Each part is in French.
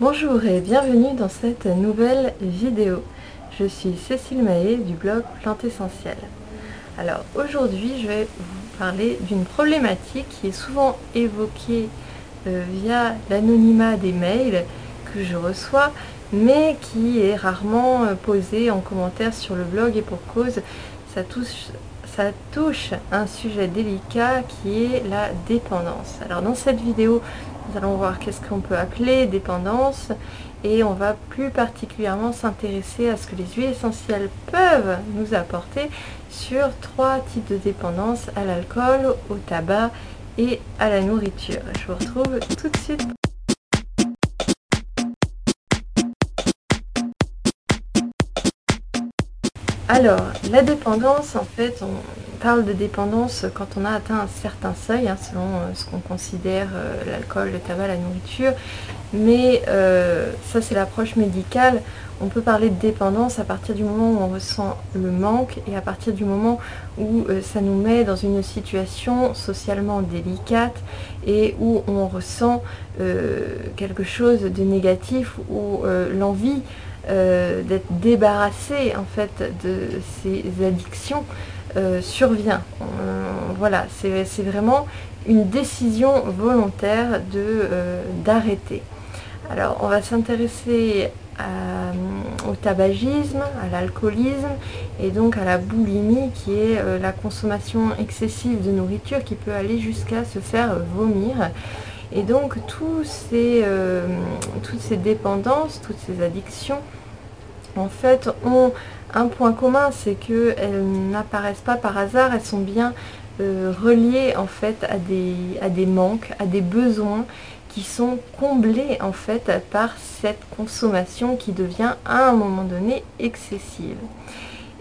Bonjour et bienvenue dans cette nouvelle vidéo. Je suis Cécile Mahé du blog Plante Essentielle. Alors aujourd'hui je vais vous parler d'une problématique qui est souvent évoquée euh, via l'anonymat des mails que je reçois mais qui est rarement euh, posée en commentaire sur le blog et pour cause ça touche, ça touche un sujet délicat qui est la dépendance. Alors dans cette vidéo nous allons voir qu'est-ce qu'on peut appeler dépendance et on va plus particulièrement s'intéresser à ce que les huiles essentielles peuvent nous apporter sur trois types de dépendance, à l'alcool, au tabac et à la nourriture. Je vous retrouve tout de suite. Alors, la dépendance, en fait, on parle de dépendance quand on a atteint un certain seuil, hein, selon euh, ce qu'on considère euh, l'alcool, le tabac, la nourriture. Mais euh, ça, c'est l'approche médicale. On peut parler de dépendance à partir du moment où on ressent le manque et à partir du moment où ça nous met dans une situation socialement délicate et où on ressent quelque chose de négatif ou l'envie d'être débarrassé en fait de ces addictions euh, survient. voilà, c'est vraiment une décision volontaire euh, d'arrêter. Alors on va s'intéresser au tabagisme, à l'alcoolisme et donc à la boulimie qui est la consommation excessive de nourriture qui peut aller jusqu'à se faire vomir. Et donc ces, toutes ces dépendances, toutes ces addictions en fait ont un point commun, c'est qu'elles n'apparaissent pas par hasard, elles sont bien euh, reliées en fait à des, à des manques, à des besoins qui sont comblés en fait par cette consommation qui devient à un moment donné excessive.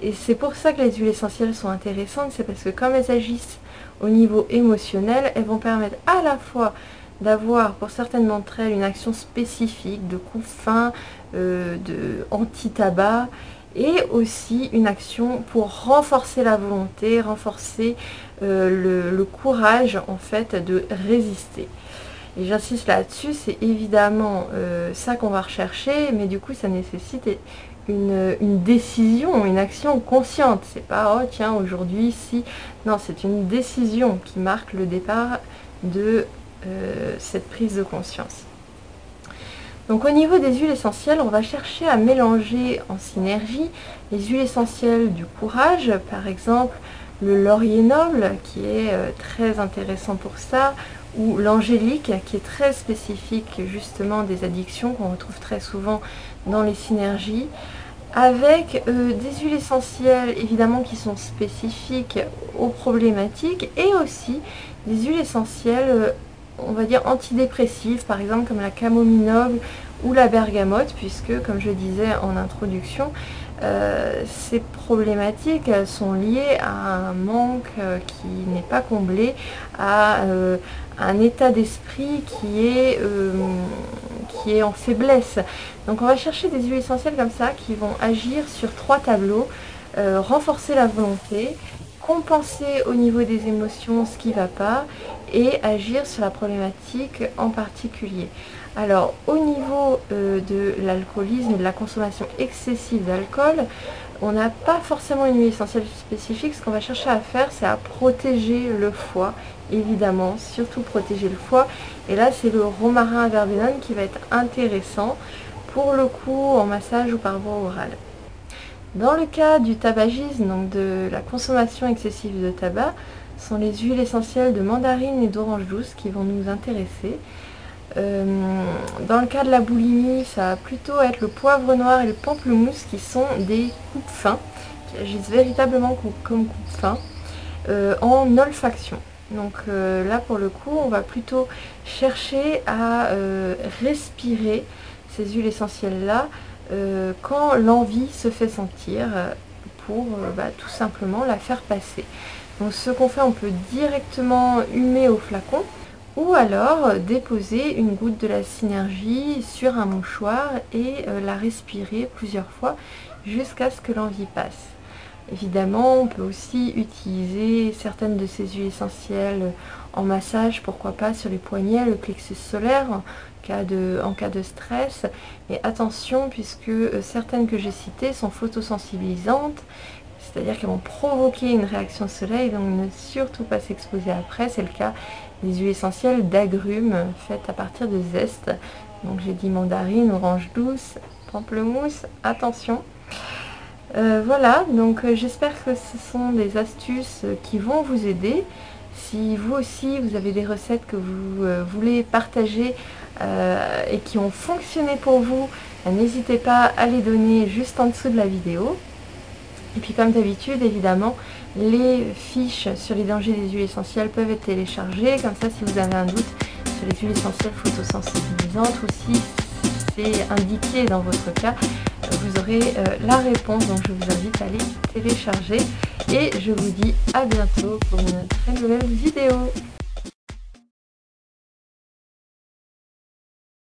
Et c'est pour ça que les huiles essentielles sont intéressantes, c'est parce que comme elles agissent au niveau émotionnel, elles vont permettre à la fois d'avoir pour certaines d'entre elles une action spécifique de coup fin, euh, de anti-tabac et aussi une action pour renforcer la volonté, renforcer euh, le, courage en fait de résister. Et j'insiste là-dessus, c'est évidemment euh, ça qu'on va rechercher, mais du coup ça nécessite une, une décision, une action consciente. C'est pas oh tiens aujourd'hui si. Non, c'est une décision qui marque le départ de euh, cette prise de conscience. Donc au niveau des huiles essentielles, on va chercher à mélanger en synergie les huiles essentielles du courage, par exemple le laurier noble qui est euh, très intéressant pour ça, ou l'angélique qui est très spécifique justement des addictions qu'on retrouve très souvent dans les synergies, avec euh, des huiles essentielles évidemment qui sont spécifiques aux problématiques et aussi des huiles essentielles on va dire antidépressives, par exemple comme la camomille ou la bergamote, puisque comme je disais en introduction, euh, ces problématiques sont liées à un manque euh, qui n'est pas comblé, à euh, un état d'esprit qui est qui est en faiblesse. Donc on va chercher des huiles essentielles comme ça qui vont agir sur trois tableaux, renforcer la volonté, compenser au niveau des émotions ce qui ne va pas et agir sur la problématique en particulier. Alors au niveau euh, de l'alcoolisme et de la consommation excessive d'alcool, on n'a pas forcément une huile essentielle spécifique. Ce qu'on va chercher à faire, c'est à protéger le foie, évidemment, surtout protéger le foie. Et là, c'est le romarin à verbenone qui va être intéressant pour le coup en massage ou par voie orale. Dans le cas du tabagisme, donc de la consommation excessive de tabac, sont les huiles essentielles de mandarine et d'orange douce qui vont nous intéresser. Euh, dans le cas de la boulimie, ça va plutôt être le poivre noir et le pamplemousse qui sont des coupes fins, qui agissent véritablement comme coupes fins, euh, en olfaction. Donc euh, là pour le coup, on va plutôt chercher à respirer ces huiles essentielles là euh, quand l'envie se fait sentir euh, pour euh, bah, tout simplement la faire passer. Donc ce qu'on fait, on peut directement humer au flacon ou alors déposer une goutte de la synergie sur un mouchoir et la respirer plusieurs fois jusqu'à ce que l'envie passe. Évidemment, on peut aussi utiliser certaines de ces huiles essentielles en massage, pourquoi pas sur les poignets, le plexus solaire, en cas de stress. Et attention, puisque certaines que j'ai citées sont photosensibilisantes, c'est-à-dire qu'elles vont provoquer une réaction soleil, donc ne surtout pas s'exposer après. C'est le cas des huiles essentielles d'agrumes faites à partir de zeste. Donc j'ai dit mandarine, orange douce, pamplemousse, attention. Euh, voilà, donc euh, j'espère que ce sont des astuces qui vont vous aider. Si vous aussi vous avez des recettes que vous euh, voulez partager et qui ont fonctionné pour vous, n'hésitez pas à les donner juste en dessous de la vidéo. Et puis comme d'habitude, évidemment, les fiches sur les dangers des huiles essentielles peuvent être téléchargées. Comme ça, si vous avez un doute sur les huiles essentielles photosensibilisantes ou si c'est indiqué dans votre cas, vous aurez euh, la réponse. Donc je vous invite à les télécharger. Et je vous dis à bientôt pour une très nouvelle vidéo.